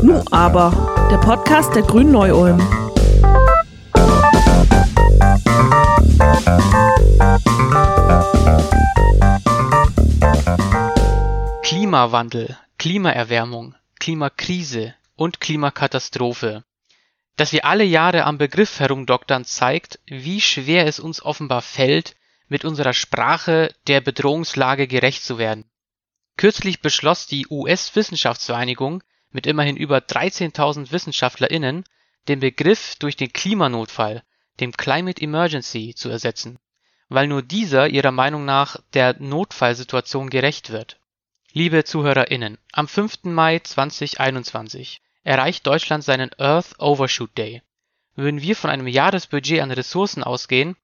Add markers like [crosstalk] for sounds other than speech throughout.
Nu aber, der Podcast der Grünen Neu-Ulm. Klimawandel, Klimaerwärmung, Klimakrise und Klimakatastrophe. Dass wir alle Jahre am Begriff herumdoktern, zeigt, wie schwer es uns offenbar fällt, mit unserer Sprache der Bedrohungslage gerecht zu werden. Kürzlich beschloss die US-Wissenschaftsvereinigung mit immerhin über 13.000 WissenschaftlerInnen, den Begriff durch den Klimanotfall, dem Climate Emergency, zu ersetzen, weil nur dieser ihrer Meinung nach der Notfallsituation gerecht wird. Liebe ZuhörerInnen, am 5. Mai 2021 erreicht Deutschland seinen Earth Overshoot Day. Würden wir von einem Jahresbudget an Ressourcen ausgehen,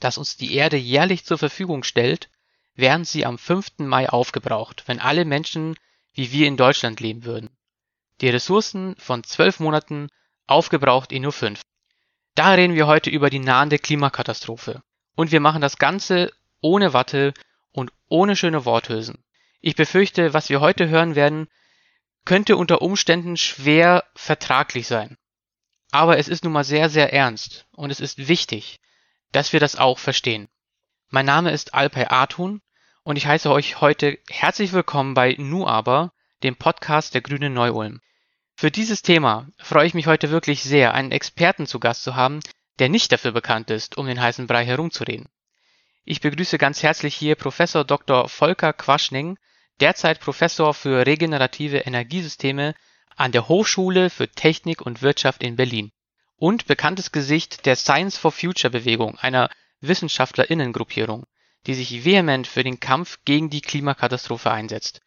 das uns die Erde jährlich zur Verfügung stellt, wären sie am 5. Mai aufgebraucht, wenn alle Menschen wie wir in Deutschland leben würden. Die Ressourcen von zwölf Monaten aufgebraucht in nur fünf. Da reden wir heute über die nahende Klimakatastrophe. Und wir machen das Ganze ohne Watte und ohne schöne Worthülsen. Ich befürchte, was wir heute hören werden, könnte unter Umständen schwer vertraglich sein. Aber es ist nun mal sehr, sehr ernst und es ist wichtig, dass wir das auch verstehen. Mein Name ist Alpay Artun und ich heiße euch heute herzlich willkommen bei Nu aber, dem Podcast der Grünen Neu-Ulm. Für dieses Thema freue ich mich heute wirklich sehr, einen Experten zu Gast zu haben, der nicht dafür bekannt ist, um den heißen Brei herumzureden. Ich begrüße ganz herzlich hier Professor Dr. Volker Quaschning, derzeit Professor für regenerative Energiesysteme an der Hochschule für Technik und Wirtschaft in Berlin und bekanntes Gesicht der Science for Future Bewegung, einer Wissenschaftlerinnengruppierung die sich vehement für den Kampf gegen die Klimakatastrophe einsetzt.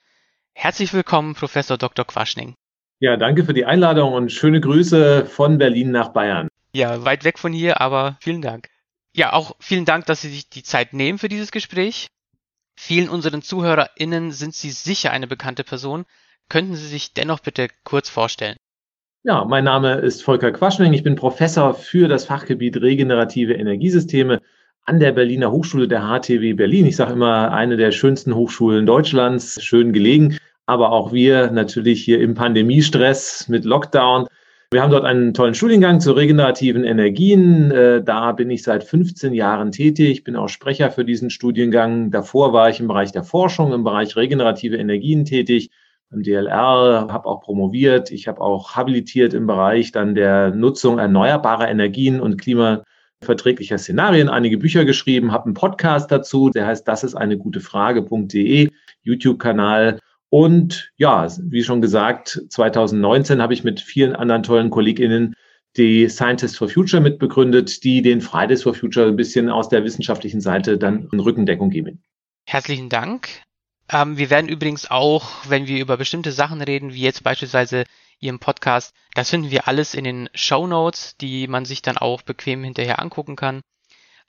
Herzlich willkommen, Professor Dr. Quaschning. Ja, danke für die Einladung und schöne Grüße von Berlin nach Bayern. Ja, weit weg von hier, aber vielen Dank. Ja, auch vielen Dank, dass Sie sich die Zeit nehmen für dieses Gespräch. Vielen unseren ZuhörerInnen sind Sie sicher eine bekannte Person. Könnten Sie sich dennoch bitte kurz vorstellen? Ja, mein Name ist Volker Quaschning. Ich bin Professor für das Fachgebiet regenerative Energiesysteme an der Berliner Hochschule der HTW Berlin. Ich sage immer, eine der schönsten Hochschulen Deutschlands, schön gelegen. Aber auch wir natürlich hier im Pandemiestress mit Lockdown. Wir haben dort einen tollen Studiengang zu regenerativen Energien. Äh, da bin ich seit 15 Jahren tätig. Bin auch Sprecher für diesen Studiengang. Davor war ich im Bereich der Forschung, im Bereich regenerative Energien tätig. Im DLR, habe auch promoviert. Ich habe auch habilitiert im Bereich dann der Nutzung erneuerbarer Energien und Klima verträglicher Szenarien einige Bücher geschrieben, habe einen Podcast dazu, der heißt Das ist eine gute Frage.de, YouTube-Kanal. Und ja, wie schon gesagt, 2019 habe ich mit vielen anderen tollen KollegInnen die Scientists for Future mitbegründet, die den Fridays for Future ein bisschen aus der wissenschaftlichen Seite dann Rückendeckung geben. Herzlichen Dank. Ähm, wir werden übrigens auch, wenn wir über bestimmte Sachen reden, wie jetzt beispielsweise Ihrem Podcast. Das finden wir alles in den Show Notes, die man sich dann auch bequem hinterher angucken kann.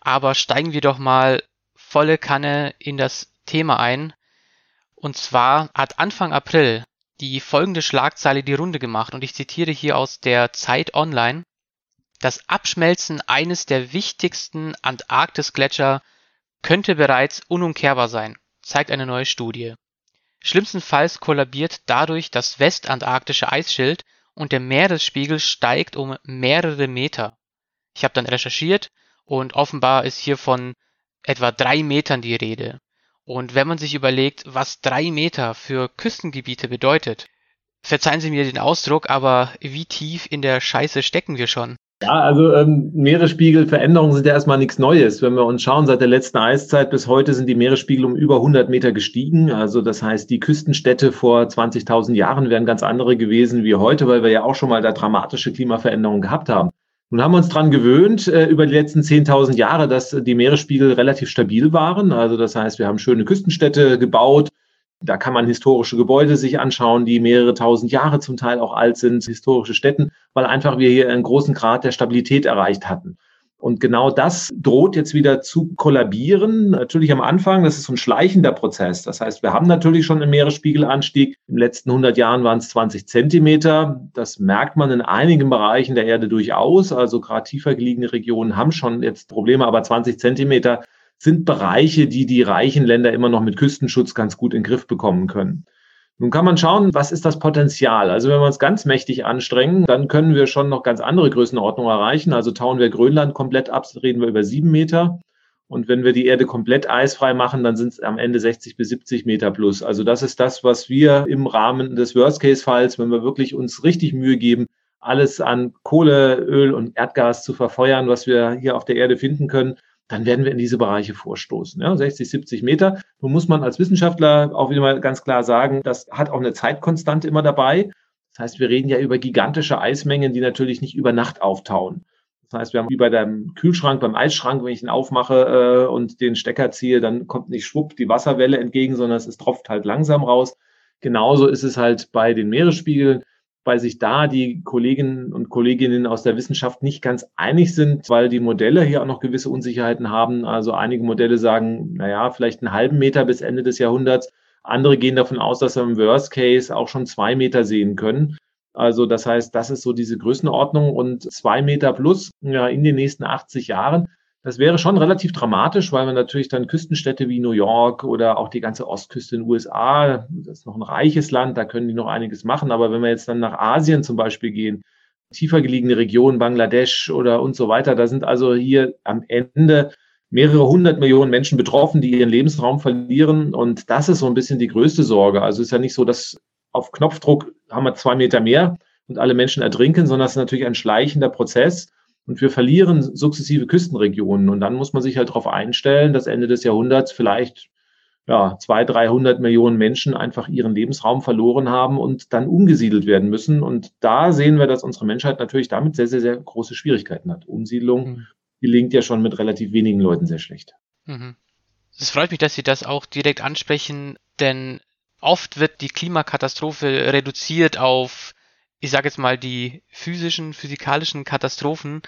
Aber steigen wir doch mal volle Kanne in das Thema ein. Und zwar hat Anfang April die folgende Schlagzeile die Runde gemacht und ich zitiere hier aus der Zeit Online. Das Abschmelzen eines der wichtigsten Antarktisgletscher könnte bereits unumkehrbar sein, zeigt eine neue Studie. Schlimmstenfalls kollabiert dadurch das westantarktische Eisschild und der Meeresspiegel steigt um mehrere Meter. Ich habe dann recherchiert und offenbar ist hier von etwa drei Metern die Rede. Und wenn man sich überlegt, was drei Meter für Küstengebiete bedeutet, verzeihen Sie mir den Ausdruck, aber wie tief in der Scheiße stecken wir schon? Ja, also ähm, Meeresspiegelveränderungen sind ja erstmal nichts Neues. Wenn wir uns schauen, seit der letzten Eiszeit bis heute sind die Meeresspiegel um über 100 Meter gestiegen. Also das heißt, die Küstenstädte vor 20.000 Jahren wären ganz andere gewesen wie heute, weil wir ja auch schon mal da dramatische Klimaveränderungen gehabt haben. Nun haben wir uns dran gewöhnt äh, über die letzten 10.000 Jahre, dass die Meeresspiegel relativ stabil waren. Also das heißt, wir haben schöne Küstenstädte gebaut, da kann man historische Gebäude sich anschauen, die mehrere tausend Jahre zum Teil auch alt sind, historische Städten, weil einfach wir hier einen großen Grad der Stabilität erreicht hatten. Und genau das droht jetzt wieder zu kollabieren. Natürlich am Anfang, das ist so ein schleichender Prozess. Das heißt, wir haben natürlich schon einen Meeresspiegelanstieg. In den letzten 100 Jahren waren es 20 Zentimeter. Das merkt man in einigen Bereichen der Erde durchaus. Also gerade tiefer gelegene Regionen haben schon jetzt Probleme, aber 20 Zentimeter sind Bereiche, die die reichen Länder immer noch mit Küstenschutz ganz gut in den Griff bekommen können. Nun kann man schauen, was ist das Potenzial? Also wenn wir uns ganz mächtig anstrengen, dann können wir schon noch ganz andere Größenordnungen erreichen. Also tauen wir Grönland komplett ab, reden wir über sieben Meter. Und wenn wir die Erde komplett eisfrei machen, dann sind es am Ende 60 bis 70 Meter plus. Also das ist das, was wir im Rahmen des Worst-Case-Falls, wenn wir wirklich uns richtig Mühe geben, alles an Kohle, Öl und Erdgas zu verfeuern, was wir hier auf der Erde finden können, dann werden wir in diese Bereiche vorstoßen. Ja, 60, 70 Meter. Nun muss man als Wissenschaftler auch wieder mal ganz klar sagen, das hat auch eine Zeitkonstante immer dabei. Das heißt, wir reden ja über gigantische Eismengen, die natürlich nicht über Nacht auftauen. Das heißt, wir haben wie bei deinem Kühlschrank, beim Eisschrank, wenn ich ihn aufmache äh, und den Stecker ziehe, dann kommt nicht schwupp die Wasserwelle entgegen, sondern es tropft halt langsam raus. Genauso ist es halt bei den Meeresspiegeln weil sich da die Kolleginnen und Kolleginnen aus der Wissenschaft nicht ganz einig sind, weil die Modelle hier auch noch gewisse Unsicherheiten haben. Also einige Modelle sagen, naja, vielleicht einen halben Meter bis Ende des Jahrhunderts. Andere gehen davon aus, dass wir im Worst Case auch schon zwei Meter sehen können. Also das heißt, das ist so diese Größenordnung und zwei Meter plus ja, in den nächsten 80 Jahren. Das wäre schon relativ dramatisch, weil man natürlich dann Küstenstädte wie New York oder auch die ganze Ostküste in den USA, das ist noch ein reiches Land, da können die noch einiges machen. Aber wenn wir jetzt dann nach Asien zum Beispiel gehen, tiefer gelegene Regionen, Bangladesch oder und so weiter, da sind also hier am Ende mehrere hundert Millionen Menschen betroffen, die ihren Lebensraum verlieren. Und das ist so ein bisschen die größte Sorge. Also es ist ja nicht so, dass auf Knopfdruck haben wir zwei Meter mehr und alle Menschen ertrinken, sondern es ist natürlich ein schleichender Prozess. Und wir verlieren sukzessive Küstenregionen. Und dann muss man sich halt darauf einstellen, dass Ende des Jahrhunderts vielleicht ja, zwei, dreihundert Millionen Menschen einfach ihren Lebensraum verloren haben und dann umgesiedelt werden müssen. Und da sehen wir, dass unsere Menschheit natürlich damit sehr, sehr, sehr große Schwierigkeiten hat. Umsiedlung mhm. gelingt ja schon mit relativ wenigen Leuten sehr schlecht. Mhm. Es freut mich, dass Sie das auch direkt ansprechen, denn oft wird die Klimakatastrophe reduziert auf ich sage jetzt mal, die physischen, physikalischen Katastrophen.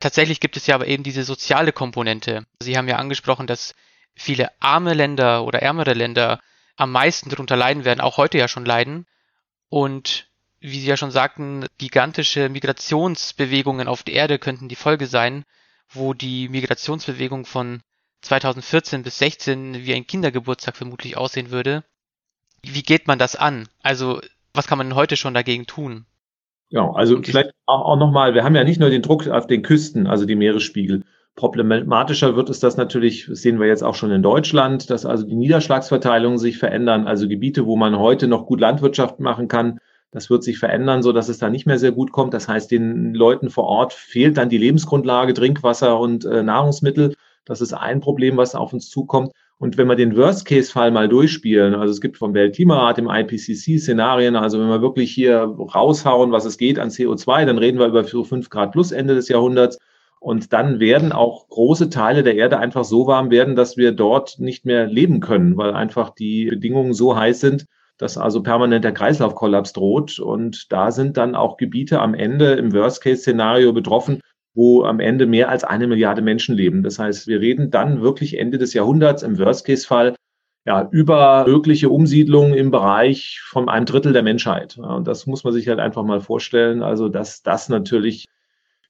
Tatsächlich gibt es ja aber eben diese soziale Komponente. Sie haben ja angesprochen, dass viele arme Länder oder ärmere Länder am meisten darunter leiden werden, auch heute ja schon leiden. Und wie Sie ja schon sagten, gigantische Migrationsbewegungen auf der Erde könnten die Folge sein, wo die Migrationsbewegung von 2014 bis 16 wie ein Kindergeburtstag vermutlich aussehen würde. Wie geht man das an? Also, was kann man heute schon dagegen tun? Ja, also vielleicht auch, auch nochmal, wir haben ja nicht nur den Druck auf den Küsten, also die Meeresspiegel. Problematischer wird es das natürlich, das sehen wir jetzt auch schon in Deutschland, dass also die Niederschlagsverteilungen sich verändern, also Gebiete, wo man heute noch gut Landwirtschaft machen kann, das wird sich verändern, so dass es da nicht mehr sehr gut kommt. Das heißt, den Leuten vor Ort fehlt dann die Lebensgrundlage, Trinkwasser und äh, Nahrungsmittel. Das ist ein Problem, was auf uns zukommt. Und wenn wir den Worst-Case-Fall mal durchspielen, also es gibt vom Weltklimarat im IPCC Szenarien, also wenn wir wirklich hier raushauen, was es geht an CO2, dann reden wir über so 5 Grad plus Ende des Jahrhunderts. Und dann werden auch große Teile der Erde einfach so warm werden, dass wir dort nicht mehr leben können, weil einfach die Bedingungen so heiß sind, dass also permanent der Kreislaufkollaps droht. Und da sind dann auch Gebiete am Ende im Worst-Case-Szenario betroffen, wo am Ende mehr als eine Milliarde Menschen leben. Das heißt, wir reden dann wirklich Ende des Jahrhunderts im Worst-Case-Fall ja, über mögliche Umsiedlungen im Bereich von einem Drittel der Menschheit. Und das muss man sich halt einfach mal vorstellen. Also, dass das natürlich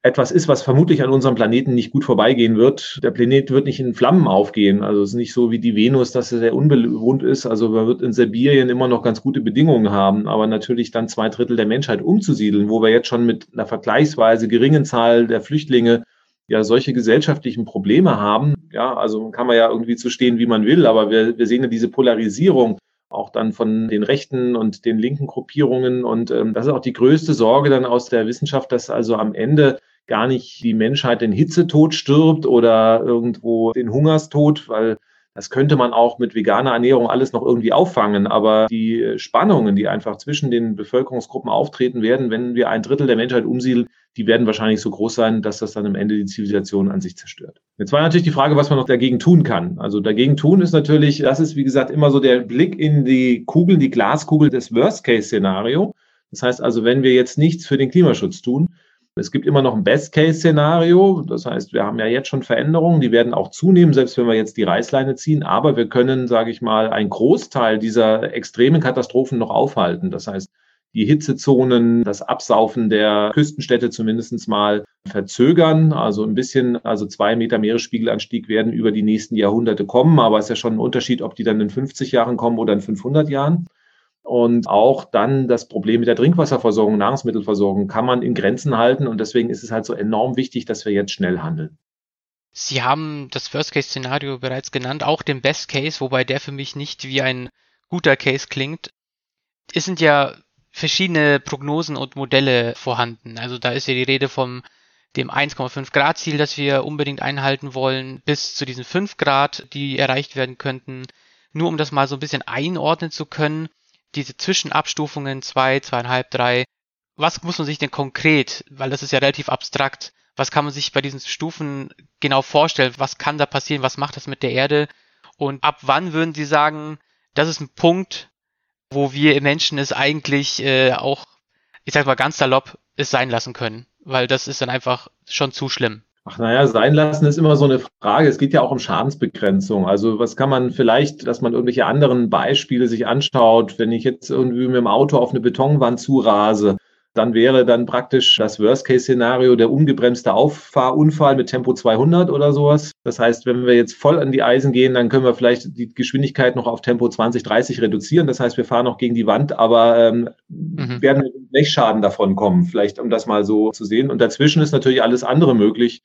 etwas ist, was vermutlich an unserem Planeten nicht gut vorbeigehen wird. Der Planet wird nicht in Flammen aufgehen. Also es ist nicht so wie die Venus, dass er sehr unbewohnt ist. Also man wird in Sibirien immer noch ganz gute Bedingungen haben, aber natürlich dann zwei Drittel der Menschheit umzusiedeln, wo wir jetzt schon mit einer vergleichsweise geringen Zahl der Flüchtlinge ja solche gesellschaftlichen Probleme haben. Ja, also kann man ja irgendwie zu stehen, wie man will, aber wir, wir sehen ja diese Polarisierung auch dann von den rechten und den linken Gruppierungen. Und ähm, das ist auch die größte Sorge dann aus der Wissenschaft, dass also am Ende gar nicht die Menschheit den Hitzetod stirbt oder irgendwo den Hungerstod, weil das könnte man auch mit veganer Ernährung alles noch irgendwie auffangen. Aber die Spannungen, die einfach zwischen den Bevölkerungsgruppen auftreten werden, wenn wir ein Drittel der Menschheit umsiedeln, die werden wahrscheinlich so groß sein, dass das dann am Ende die Zivilisation an sich zerstört. Jetzt war natürlich die Frage, was man noch dagegen tun kann. Also dagegen tun ist natürlich, das ist wie gesagt immer so der Blick in die Kugeln, die Glaskugel des Worst-Case-Szenario. Das heißt also, wenn wir jetzt nichts für den Klimaschutz tun, es gibt immer noch ein Best-Case-Szenario. Das heißt, wir haben ja jetzt schon Veränderungen, die werden auch zunehmen, selbst wenn wir jetzt die Reißleine ziehen. Aber wir können, sage ich mal, einen Großteil dieser extremen Katastrophen noch aufhalten. Das heißt, die Hitzezonen, das Absaufen der Küstenstädte zumindest mal verzögern. Also ein bisschen, also zwei Meter Meeresspiegelanstieg werden über die nächsten Jahrhunderte kommen. Aber es ist ja schon ein Unterschied, ob die dann in 50 Jahren kommen oder in 500 Jahren. Und auch dann das Problem mit der Trinkwasserversorgung, Nahrungsmittelversorgung kann man in Grenzen halten. Und deswegen ist es halt so enorm wichtig, dass wir jetzt schnell handeln. Sie haben das Worst-Case-Szenario bereits genannt, auch den Best-Case, wobei der für mich nicht wie ein guter Case klingt. Es sind ja verschiedene Prognosen und Modelle vorhanden. Also da ist ja die Rede vom dem 1,5 Grad Ziel, das wir unbedingt einhalten wollen, bis zu diesen 5 Grad, die erreicht werden könnten. Nur um das mal so ein bisschen einordnen zu können, diese Zwischenabstufungen 2, 2,5, 3, was muss man sich denn konkret, weil das ist ja relativ abstrakt, was kann man sich bei diesen Stufen genau vorstellen? Was kann da passieren? Was macht das mit der Erde? Und ab wann würden Sie sagen, das ist ein Punkt, wo wir Menschen es eigentlich äh, auch, ich sag mal ganz salopp, es sein lassen können? Weil das ist dann einfach schon zu schlimm. Ach naja, sein lassen ist immer so eine Frage. Es geht ja auch um Schadensbegrenzung. Also was kann man vielleicht, dass man irgendwelche anderen Beispiele sich anschaut, wenn ich jetzt irgendwie mit dem Auto auf eine Betonwand zurase, dann wäre dann praktisch das Worst-Case-Szenario der ungebremste Auffahrunfall mit Tempo 200 oder sowas. Das heißt, wenn wir jetzt voll an die Eisen gehen, dann können wir vielleicht die Geschwindigkeit noch auf Tempo 20, 30 reduzieren. Das heißt, wir fahren noch gegen die Wand, aber ähm, mhm. werden mit Blechschaden davon kommen, vielleicht um das mal so zu sehen. Und dazwischen ist natürlich alles andere möglich.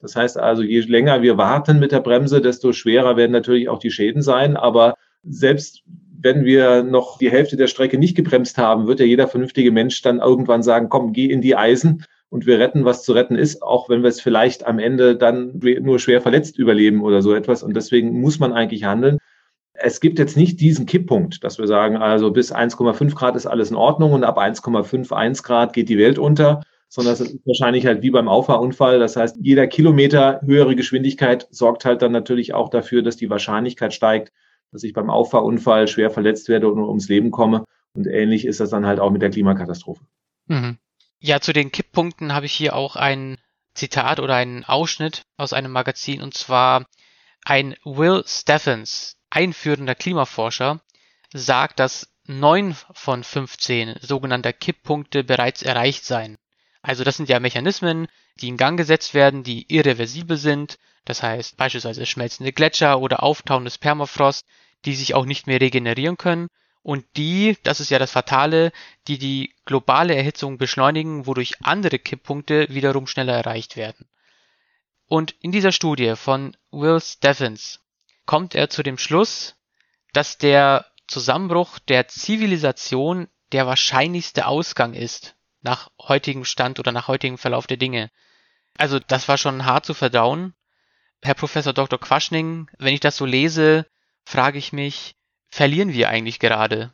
Das heißt also, je länger wir warten mit der Bremse, desto schwerer werden natürlich auch die Schäden sein. Aber selbst wenn wir noch die Hälfte der Strecke nicht gebremst haben, wird ja jeder vernünftige Mensch dann irgendwann sagen, komm, geh in die Eisen und wir retten, was zu retten ist, auch wenn wir es vielleicht am Ende dann nur schwer verletzt überleben oder so etwas. Und deswegen muss man eigentlich handeln. Es gibt jetzt nicht diesen Kipppunkt, dass wir sagen, also bis 1,5 Grad ist alles in Ordnung und ab 1,51 Grad geht die Welt unter, sondern es ist wahrscheinlich halt wie beim Auffahrunfall. Das heißt, jeder Kilometer höhere Geschwindigkeit sorgt halt dann natürlich auch dafür, dass die Wahrscheinlichkeit steigt, dass ich beim Auffahrunfall schwer verletzt werde und ums Leben komme. Und ähnlich ist das dann halt auch mit der Klimakatastrophe. Mhm. Ja, zu den Kipppunkten habe ich hier auch ein Zitat oder einen Ausschnitt aus einem Magazin und zwar ein Will Stephens, einführender Klimaforscher, sagt, dass neun von 15 sogenannter Kipppunkte bereits erreicht seien. Also das sind ja Mechanismen, die in Gang gesetzt werden, die irreversibel sind, das heißt beispielsweise schmelzende Gletscher oder auftauendes Permafrost, die sich auch nicht mehr regenerieren können. Und die, das ist ja das Fatale, die die globale Erhitzung beschleunigen, wodurch andere Kipppunkte wiederum schneller erreicht werden. Und in dieser Studie von Will Steffens kommt er zu dem Schluss, dass der Zusammenbruch der Zivilisation der wahrscheinlichste Ausgang ist, nach heutigem Stand oder nach heutigem Verlauf der Dinge. Also das war schon hart zu verdauen. Herr Professor Dr. Quaschning, wenn ich das so lese, frage ich mich, verlieren wir eigentlich gerade?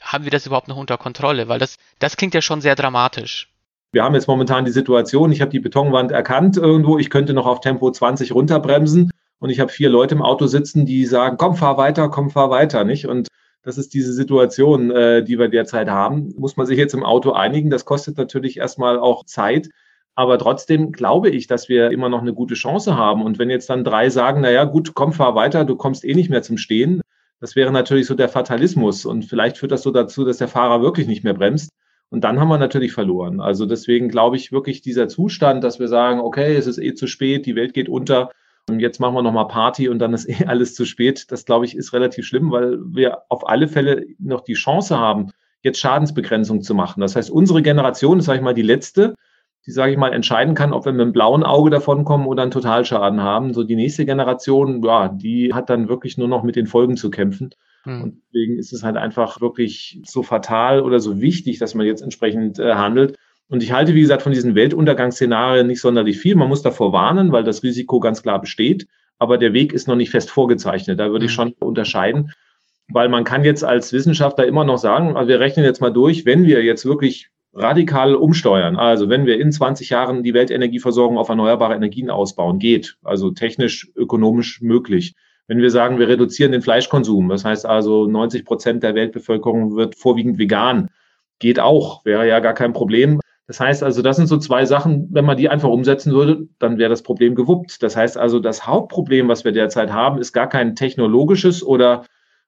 Haben wir das überhaupt noch unter Kontrolle? Weil das, das klingt ja schon sehr dramatisch. Wir haben jetzt momentan die Situation, ich habe die Betonwand erkannt irgendwo, ich könnte noch auf Tempo 20 runterbremsen und ich habe vier Leute im Auto sitzen, die sagen, komm, fahr weiter, komm, fahr weiter, nicht? Und das ist diese Situation, äh, die wir derzeit haben. Muss man sich jetzt im Auto einigen. Das kostet natürlich erstmal auch Zeit. Aber trotzdem glaube ich, dass wir immer noch eine gute Chance haben. Und wenn jetzt dann drei sagen, na ja, gut, komm, fahr weiter, du kommst eh nicht mehr zum Stehen, das wäre natürlich so der Fatalismus. Und vielleicht führt das so dazu, dass der Fahrer wirklich nicht mehr bremst. Und dann haben wir natürlich verloren. Also deswegen glaube ich wirklich dieser Zustand, dass wir sagen, okay, es ist eh zu spät, die Welt geht unter. Und jetzt machen wir nochmal Party und dann ist eh alles zu spät. Das glaube ich ist relativ schlimm, weil wir auf alle Fälle noch die Chance haben, jetzt Schadensbegrenzung zu machen. Das heißt, unsere Generation ist, sage ich mal, die letzte, die, sage ich mal, entscheiden kann, ob wir mit einem blauen Auge davonkommen oder einen Totalschaden haben. So die nächste Generation, ja, die hat dann wirklich nur noch mit den Folgen zu kämpfen. Hm. Und deswegen ist es halt einfach wirklich so fatal oder so wichtig, dass man jetzt entsprechend äh, handelt. Und ich halte, wie gesagt, von diesen Weltuntergangsszenarien nicht sonderlich viel. Man muss davor warnen, weil das Risiko ganz klar besteht. Aber der Weg ist noch nicht fest vorgezeichnet. Da würde ich hm. schon unterscheiden. Weil man kann jetzt als Wissenschaftler immer noch sagen, also wir rechnen jetzt mal durch, wenn wir jetzt wirklich radikal umsteuern. Also wenn wir in 20 Jahren die Weltenergieversorgung auf erneuerbare Energien ausbauen, geht. Also technisch, ökonomisch möglich. Wenn wir sagen, wir reduzieren den Fleischkonsum, das heißt also 90 Prozent der Weltbevölkerung wird vorwiegend vegan, geht auch, wäre ja gar kein Problem. Das heißt also, das sind so zwei Sachen, wenn man die einfach umsetzen würde, dann wäre das Problem gewuppt. Das heißt also, das Hauptproblem, was wir derzeit haben, ist gar kein technologisches oder,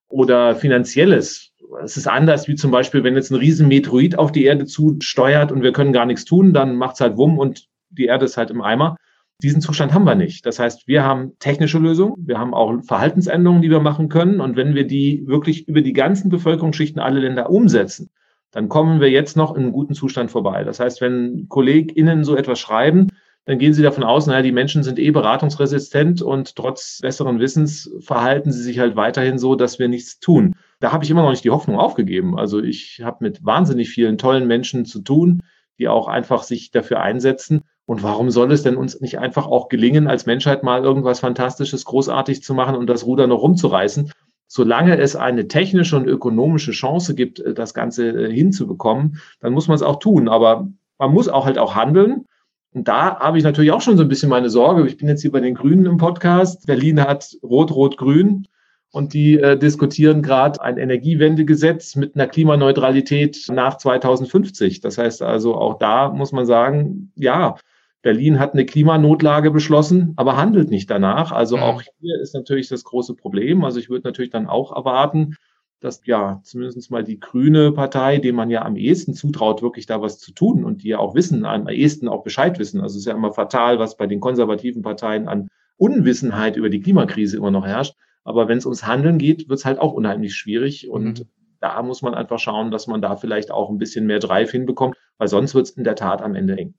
oder finanzielles es ist anders, wie zum Beispiel, wenn jetzt ein riesen Meteorit auf die Erde zusteuert und wir können gar nichts tun, dann macht es halt Wumm und die Erde ist halt im Eimer. Diesen Zustand haben wir nicht. Das heißt, wir haben technische Lösungen, wir haben auch Verhaltensänderungen, die wir machen können. Und wenn wir die wirklich über die ganzen Bevölkerungsschichten alle Länder umsetzen, dann kommen wir jetzt noch in einen guten Zustand vorbei. Das heißt, wenn KollegInnen so etwas schreiben, dann gehen sie davon aus, naja, die Menschen sind eh beratungsresistent und trotz besseren Wissens verhalten sie sich halt weiterhin so, dass wir nichts tun. Da habe ich immer noch nicht die Hoffnung aufgegeben. Also ich habe mit wahnsinnig vielen tollen Menschen zu tun, die auch einfach sich dafür einsetzen. Und warum soll es denn uns nicht einfach auch gelingen, als Menschheit mal irgendwas Fantastisches, großartig zu machen und das Ruder noch rumzureißen? Solange es eine technische und ökonomische Chance gibt, äh, das Ganze äh, hinzubekommen, dann muss man es auch tun. Aber man muss auch halt auch handeln. Und da habe ich natürlich auch schon so ein bisschen meine Sorge. Ich bin jetzt hier bei den Grünen im Podcast. Berlin hat Rot, Rot, Grün. Und die äh, diskutieren gerade ein Energiewendegesetz mit einer Klimaneutralität nach 2050. Das heißt also, auch da muss man sagen, ja, Berlin hat eine Klimanotlage beschlossen, aber handelt nicht danach. Also mhm. auch hier ist natürlich das große Problem. Also ich würde natürlich dann auch erwarten, dass ja zumindest mal die grüne Partei, dem man ja am ehesten zutraut, wirklich da was zu tun und die ja auch wissen, am ehesten auch Bescheid wissen. Also es ist ja immer fatal, was bei den konservativen Parteien an Unwissenheit über die Klimakrise immer noch herrscht. Aber wenn es ums Handeln geht, wird es halt auch unheimlich schwierig. Und mhm. da muss man einfach schauen, dass man da vielleicht auch ein bisschen mehr Drive hinbekommt, weil sonst wird es in der Tat am Ende eng.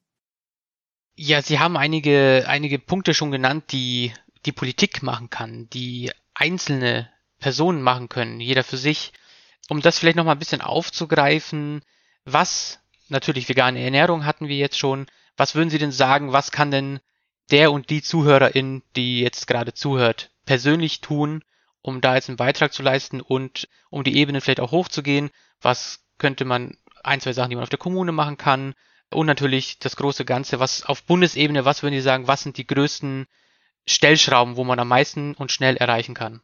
Ja, Sie haben einige, einige Punkte schon genannt, die die Politik machen kann, die einzelne Personen machen können, jeder für sich. Um das vielleicht nochmal ein bisschen aufzugreifen, was, natürlich vegane Ernährung hatten wir jetzt schon, was würden Sie denn sagen, was kann denn der und die Zuhörerin, die jetzt gerade zuhört, persönlich tun, um da jetzt einen Beitrag zu leisten und um die Ebene vielleicht auch hochzugehen? Was könnte man, ein, zwei Sachen, die man auf der Kommune machen kann, und natürlich das große Ganze, was auf Bundesebene, was würden Sie sagen, was sind die größten Stellschrauben, wo man am meisten und schnell erreichen kann?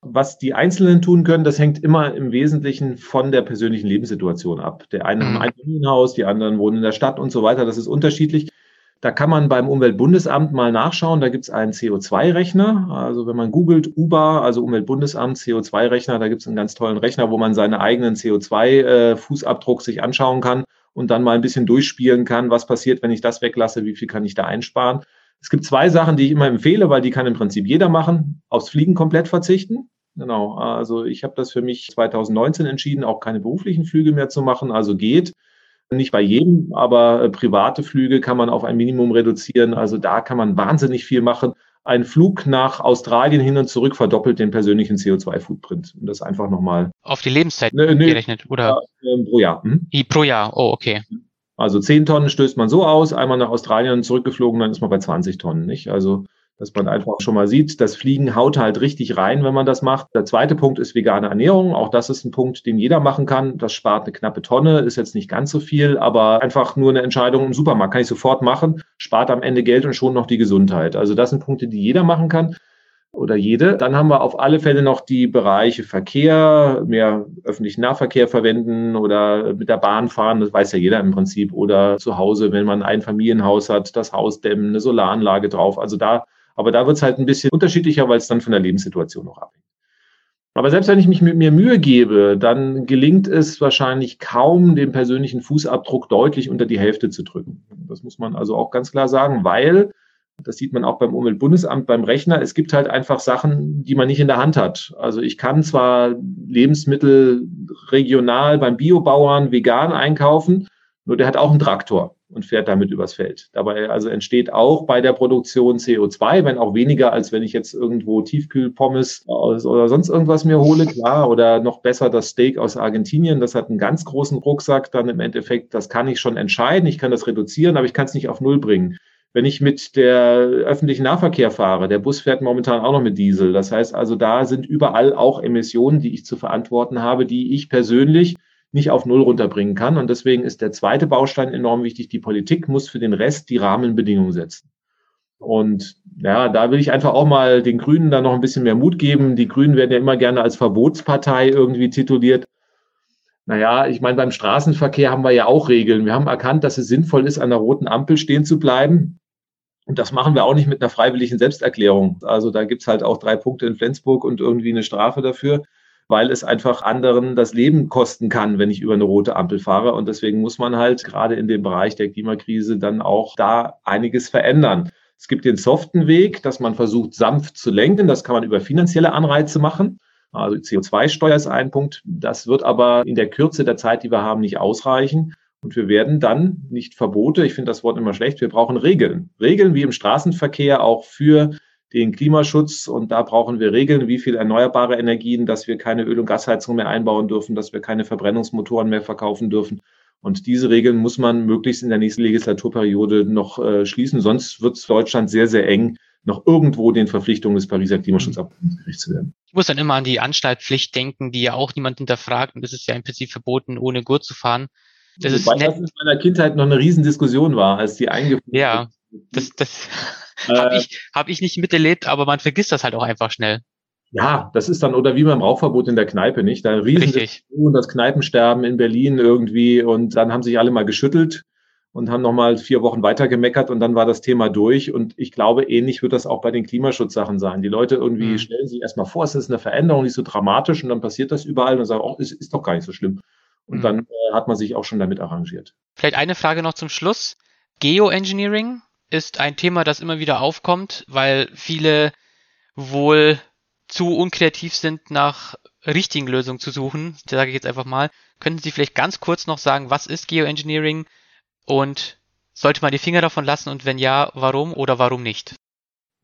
Was die Einzelnen tun können, das hängt immer im Wesentlichen von der persönlichen Lebenssituation ab. Der eine mhm. hat ein Familienhaus, die anderen wohnen in der Stadt und so weiter. Das ist unterschiedlich. Da kann man beim Umweltbundesamt mal nachschauen. Da gibt es einen CO2-Rechner. Also wenn man googelt UBA, also Umweltbundesamt, CO2-Rechner, da gibt es einen ganz tollen Rechner, wo man seinen eigenen CO2-Fußabdruck äh, sich anschauen kann und dann mal ein bisschen durchspielen kann, was passiert, wenn ich das weglasse, wie viel kann ich da einsparen. Es gibt zwei Sachen, die ich immer empfehle, weil die kann im Prinzip jeder machen. Aufs Fliegen komplett verzichten. Genau, also ich habe das für mich 2019 entschieden, auch keine beruflichen Flüge mehr zu machen. Also geht. Nicht bei jedem, aber äh, private Flüge kann man auf ein Minimum reduzieren. Also da kann man wahnsinnig viel machen ein Flug nach Australien hin und zurück verdoppelt den persönlichen CO2-Footprint. Und das einfach nochmal. Auf die Lebenszeit ne, ne, gerechnet, oder? Ja, äh, pro Jahr. Hm? Pro Jahr, oh, okay. Also 10 Tonnen stößt man so aus, einmal nach Australien zurückgeflogen, dann ist man bei 20 Tonnen, nicht? Also dass man einfach schon mal sieht, das Fliegen haut halt richtig rein, wenn man das macht. Der zweite Punkt ist vegane Ernährung. Auch das ist ein Punkt, den jeder machen kann. Das spart eine knappe Tonne, ist jetzt nicht ganz so viel, aber einfach nur eine Entscheidung im Supermarkt kann ich sofort machen, spart am Ende Geld und schon noch die Gesundheit. Also das sind Punkte, die jeder machen kann oder jede. Dann haben wir auf alle Fälle noch die Bereiche Verkehr, mehr öffentlichen Nahverkehr verwenden oder mit der Bahn fahren, das weiß ja jeder im Prinzip, oder zu Hause, wenn man ein Familienhaus hat, das Haus dämmen, eine Solaranlage drauf. Also da aber da wird es halt ein bisschen unterschiedlicher, weil es dann von der Lebenssituation noch abhängt. Aber selbst wenn ich mich mit mir Mühe gebe, dann gelingt es wahrscheinlich kaum, den persönlichen Fußabdruck deutlich unter die Hälfte zu drücken. Das muss man also auch ganz klar sagen, weil, das sieht man auch beim Umweltbundesamt, beim Rechner, es gibt halt einfach Sachen, die man nicht in der Hand hat. Also ich kann zwar Lebensmittel regional beim Biobauern vegan einkaufen, nur der hat auch einen Traktor und fährt damit übers Feld. Dabei also entsteht auch bei der Produktion CO2, wenn auch weniger, als wenn ich jetzt irgendwo Tiefkühlpommes oder sonst irgendwas mir hole, klar, oder noch besser das Steak aus Argentinien, das hat einen ganz großen Rucksack, dann im Endeffekt, das kann ich schon entscheiden, ich kann das reduzieren, aber ich kann es nicht auf Null bringen. Wenn ich mit der öffentlichen Nahverkehr fahre, der Bus fährt momentan auch noch mit Diesel. Das heißt also, da sind überall auch Emissionen, die ich zu verantworten habe, die ich persönlich nicht auf Null runterbringen kann. Und deswegen ist der zweite Baustein enorm wichtig. Die Politik muss für den Rest die Rahmenbedingungen setzen. Und ja, da will ich einfach auch mal den Grünen da noch ein bisschen mehr Mut geben. Die Grünen werden ja immer gerne als Verbotspartei irgendwie tituliert. Naja, ich meine, beim Straßenverkehr haben wir ja auch Regeln. Wir haben erkannt, dass es sinnvoll ist, an der roten Ampel stehen zu bleiben. Und das machen wir auch nicht mit einer freiwilligen Selbsterklärung. Also da gibt's halt auch drei Punkte in Flensburg und irgendwie eine Strafe dafür weil es einfach anderen das Leben kosten kann, wenn ich über eine rote Ampel fahre. Und deswegen muss man halt gerade in dem Bereich der Klimakrise dann auch da einiges verändern. Es gibt den soften Weg, dass man versucht, sanft zu lenken. Das kann man über finanzielle Anreize machen. Also CO2-Steuer ist ein Punkt. Das wird aber in der Kürze der Zeit, die wir haben, nicht ausreichen. Und wir werden dann nicht Verbote, ich finde das Wort immer schlecht, wir brauchen Regeln. Regeln wie im Straßenverkehr auch für den Klimaschutz. Und da brauchen wir Regeln, wie viel erneuerbare Energien, dass wir keine Öl- und Gasheizung mehr einbauen dürfen, dass wir keine Verbrennungsmotoren mehr verkaufen dürfen. Und diese Regeln muss man möglichst in der nächsten Legislaturperiode noch äh, schließen. Sonst wird Deutschland sehr, sehr eng, noch irgendwo den Verpflichtungen des Pariser Klimaschutzabkommens gerecht zu werden. Ich muss dann immer an die Anstaltpflicht denken, die ja auch niemand hinterfragt. Und das ist ja im Prinzip verboten, ohne Gurt zu fahren. Das Wobei ist das in meiner Kindheit noch eine Riesendiskussion war, als die eingeführt Ja, das, das äh, habe ich, hab ich nicht miterlebt, aber man vergisst das halt auch einfach schnell. Ja, das ist dann, oder wie beim Rauchverbot in der Kneipe, nicht? Da riesen und das Kneipensterben in Berlin irgendwie und dann haben sich alle mal geschüttelt und haben nochmal vier Wochen weiter gemeckert und dann war das Thema durch. Und ich glaube, ähnlich wird das auch bei den Klimaschutzsachen sein. Die Leute irgendwie mhm. stellen sich erstmal vor, es ist eine Veränderung, nicht so dramatisch und dann passiert das überall und sagen, oh, es ist doch gar nicht so schlimm. Und mhm. dann äh, hat man sich auch schon damit arrangiert. Vielleicht eine Frage noch zum Schluss. Geoengineering ist ein Thema, das immer wieder aufkommt, weil viele wohl zu unkreativ sind, nach richtigen Lösungen zu suchen, sage ich jetzt einfach mal. Könnten Sie vielleicht ganz kurz noch sagen, was ist Geoengineering und sollte man die Finger davon lassen und wenn ja, warum oder warum nicht?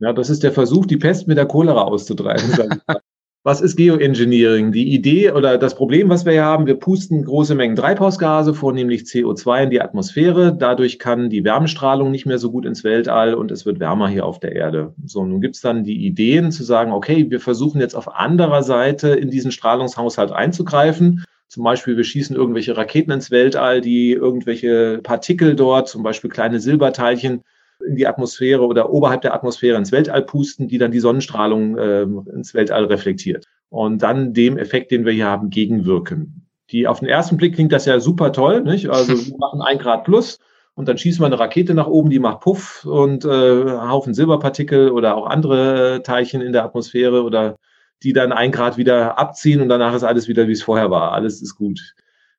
Ja, das ist der Versuch, die Pest mit der Cholera auszutreiben. [laughs] Was ist Geoengineering? Die Idee oder das Problem, was wir hier haben, wir pusten große Mengen Treibhausgase, vornehmlich CO2 in die Atmosphäre. Dadurch kann die Wärmestrahlung nicht mehr so gut ins Weltall und es wird wärmer hier auf der Erde. So, nun gibt's dann die Ideen zu sagen, okay, wir versuchen jetzt auf anderer Seite in diesen Strahlungshaushalt einzugreifen. Zum Beispiel, wir schießen irgendwelche Raketen ins Weltall, die irgendwelche Partikel dort, zum Beispiel kleine Silberteilchen, in die Atmosphäre oder oberhalb der Atmosphäre ins Weltall pusten, die dann die Sonnenstrahlung äh, ins Weltall reflektiert. Und dann dem Effekt, den wir hier haben, gegenwirken. Die auf den ersten Blick klingt das ja super toll, nicht? Also [laughs] wir machen ein Grad plus und dann schießen wir eine Rakete nach oben, die macht Puff und äh, Haufen Silberpartikel oder auch andere Teilchen in der Atmosphäre oder die dann ein Grad wieder abziehen und danach ist alles wieder, wie es vorher war. Alles ist gut.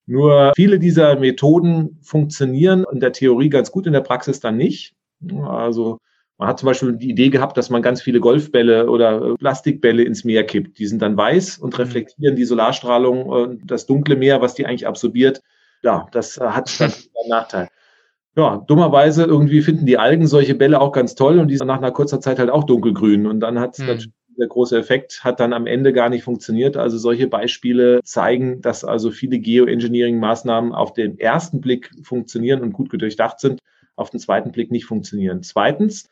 Nur viele dieser Methoden funktionieren in der Theorie ganz gut, in der Praxis dann nicht. Also man hat zum Beispiel die Idee gehabt, dass man ganz viele Golfbälle oder Plastikbälle ins Meer kippt. Die sind dann weiß und mhm. reflektieren die Solarstrahlung und das dunkle Meer, was die eigentlich absorbiert. Ja, das hat dann [laughs] einen Nachteil. Ja, dummerweise irgendwie finden die Algen solche Bälle auch ganz toll und die sind nach einer kurzer Zeit halt auch dunkelgrün. Und dann hat mhm. der große Effekt hat dann am Ende gar nicht funktioniert. Also solche Beispiele zeigen, dass also viele Geoengineering-Maßnahmen auf den ersten Blick funktionieren und gut durchdacht sind auf den zweiten Blick nicht funktionieren. Zweitens,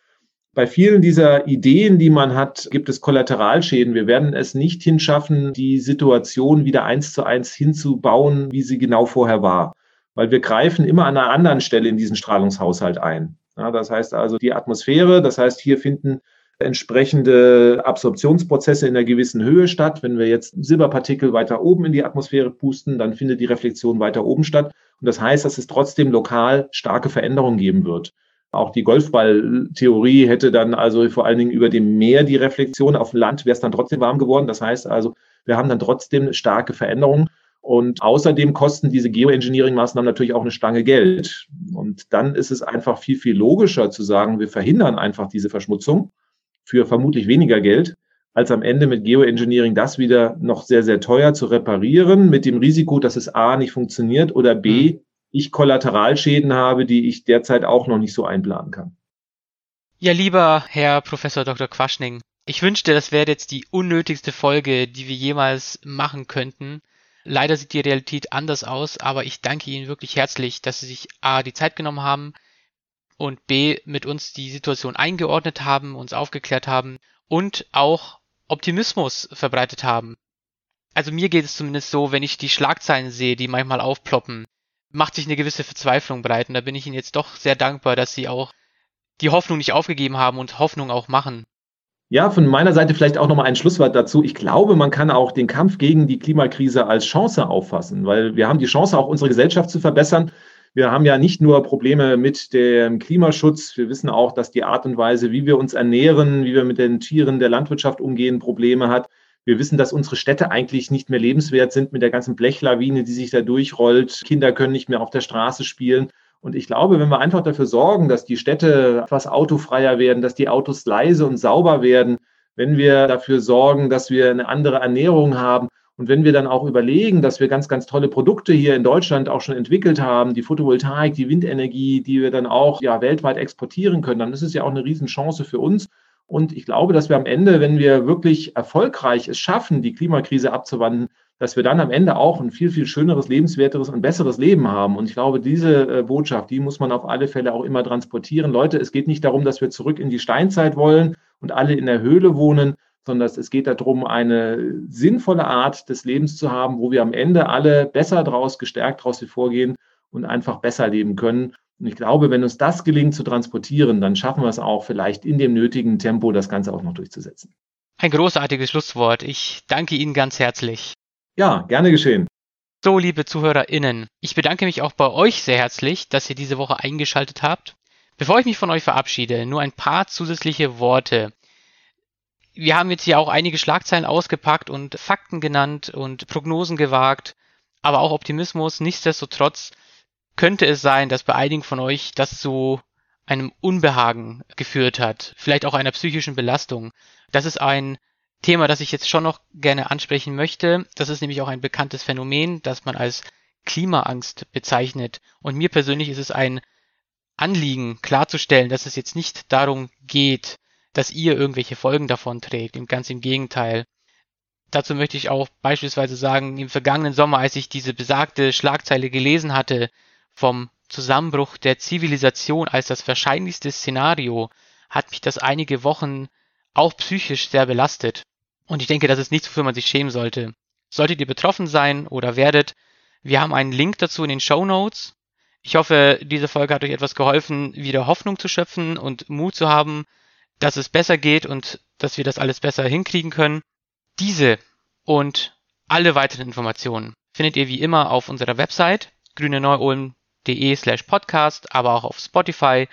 bei vielen dieser Ideen, die man hat, gibt es Kollateralschäden. Wir werden es nicht hinschaffen, die Situation wieder eins zu eins hinzubauen, wie sie genau vorher war. Weil wir greifen immer an einer anderen Stelle in diesen Strahlungshaushalt ein. Ja, das heißt also die Atmosphäre, das heißt, hier finden entsprechende Absorptionsprozesse in einer gewissen Höhe statt. Wenn wir jetzt Silberpartikel weiter oben in die Atmosphäre pusten, dann findet die Reflexion weiter oben statt. Und das heißt, dass es trotzdem lokal starke Veränderungen geben wird. Auch die Golfballtheorie hätte dann also vor allen Dingen über dem Meer die Reflexion. Auf dem Land wäre es dann trotzdem warm geworden. Das heißt also, wir haben dann trotzdem starke Veränderungen. Und außerdem kosten diese Geoengineering-Maßnahmen natürlich auch eine Stange Geld. Und dann ist es einfach viel, viel logischer zu sagen, wir verhindern einfach diese Verschmutzung für vermutlich weniger Geld, als am Ende mit Geoengineering das wieder noch sehr, sehr teuer zu reparieren, mit dem Risiko, dass es A nicht funktioniert oder B, mhm. ich Kollateralschäden habe, die ich derzeit auch noch nicht so einplanen kann. Ja, lieber Herr Professor Dr. Quaschning, ich wünschte, das wäre jetzt die unnötigste Folge, die wir jemals machen könnten. Leider sieht die Realität anders aus, aber ich danke Ihnen wirklich herzlich, dass Sie sich A, die Zeit genommen haben, und B mit uns die Situation eingeordnet haben, uns aufgeklärt haben und auch Optimismus verbreitet haben. Also mir geht es zumindest so, wenn ich die Schlagzeilen sehe, die manchmal aufploppen, macht sich eine gewisse Verzweiflung breit. Und da bin ich Ihnen jetzt doch sehr dankbar, dass Sie auch die Hoffnung nicht aufgegeben haben und Hoffnung auch machen. Ja, von meiner Seite vielleicht auch nochmal ein Schlusswort dazu. Ich glaube, man kann auch den Kampf gegen die Klimakrise als Chance auffassen, weil wir haben die Chance, auch unsere Gesellschaft zu verbessern. Wir haben ja nicht nur Probleme mit dem Klimaschutz. Wir wissen auch, dass die Art und Weise, wie wir uns ernähren, wie wir mit den Tieren der Landwirtschaft umgehen, Probleme hat. Wir wissen, dass unsere Städte eigentlich nicht mehr lebenswert sind mit der ganzen Blechlawine, die sich da durchrollt. Kinder können nicht mehr auf der Straße spielen. Und ich glaube, wenn wir einfach dafür sorgen, dass die Städte etwas autofreier werden, dass die Autos leise und sauber werden, wenn wir dafür sorgen, dass wir eine andere Ernährung haben und wenn wir dann auch überlegen, dass wir ganz, ganz tolle Produkte hier in Deutschland auch schon entwickelt haben, die Photovoltaik, die Windenergie, die wir dann auch ja, weltweit exportieren können, dann ist es ja auch eine Riesenchance für uns. Und ich glaube, dass wir am Ende, wenn wir wirklich erfolgreich es schaffen, die Klimakrise abzuwandeln, dass wir dann am Ende auch ein viel, viel schöneres, lebenswerteres und besseres Leben haben. Und ich glaube, diese äh, Botschaft, die muss man auf alle Fälle auch immer transportieren. Leute, es geht nicht darum, dass wir zurück in die Steinzeit wollen und alle in der Höhle wohnen, sondern es geht darum, eine sinnvolle Art des Lebens zu haben, wo wir am Ende alle besser draus, gestärkt draus hervorgehen und einfach besser leben können. Und ich glaube, wenn uns das gelingt zu transportieren, dann schaffen wir es auch vielleicht in dem nötigen Tempo, das Ganze auch noch durchzusetzen. Ein großartiges Schlusswort. Ich danke Ihnen ganz herzlich. Ja, gerne geschehen. So, liebe ZuhörerInnen, ich bedanke mich auch bei euch sehr herzlich, dass ihr diese Woche eingeschaltet habt. Bevor ich mich von euch verabschiede, nur ein paar zusätzliche Worte. Wir haben jetzt hier auch einige Schlagzeilen ausgepackt und Fakten genannt und Prognosen gewagt, aber auch Optimismus. Nichtsdestotrotz könnte es sein, dass bei einigen von euch das zu einem Unbehagen geführt hat, vielleicht auch einer psychischen Belastung. Das ist ein Thema, das ich jetzt schon noch gerne ansprechen möchte. Das ist nämlich auch ein bekanntes Phänomen, das man als Klimaangst bezeichnet. Und mir persönlich ist es ein Anliegen klarzustellen, dass es jetzt nicht darum geht, dass ihr irgendwelche Folgen davon trägt. Ganz im Gegenteil. Dazu möchte ich auch beispielsweise sagen, im vergangenen Sommer, als ich diese besagte Schlagzeile gelesen hatte vom Zusammenbruch der Zivilisation als das wahrscheinlichste Szenario, hat mich das einige Wochen auch psychisch sehr belastet. Und ich denke, das ist nichts, wofür man sich schämen sollte. Solltet ihr betroffen sein oder werdet, wir haben einen Link dazu in den Show Notes. Ich hoffe, diese Folge hat euch etwas geholfen, wieder Hoffnung zu schöpfen und Mut zu haben, dass es besser geht und dass wir das alles besser hinkriegen können. Diese und alle weiteren Informationen findet ihr wie immer auf unserer Website grüneneuulm.de slash podcast, aber auch auf Spotify,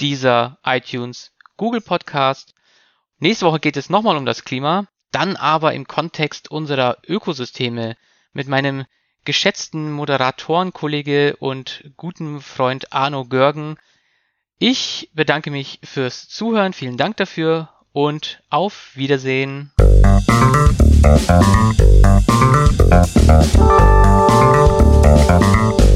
Deezer, iTunes, Google Podcast. Nächste Woche geht es nochmal um das Klima dann aber im Kontext unserer Ökosysteme mit meinem geschätzten Moderatorenkollege und guten Freund Arno Görgen. Ich bedanke mich fürs Zuhören, vielen Dank dafür und auf Wiedersehen. Musik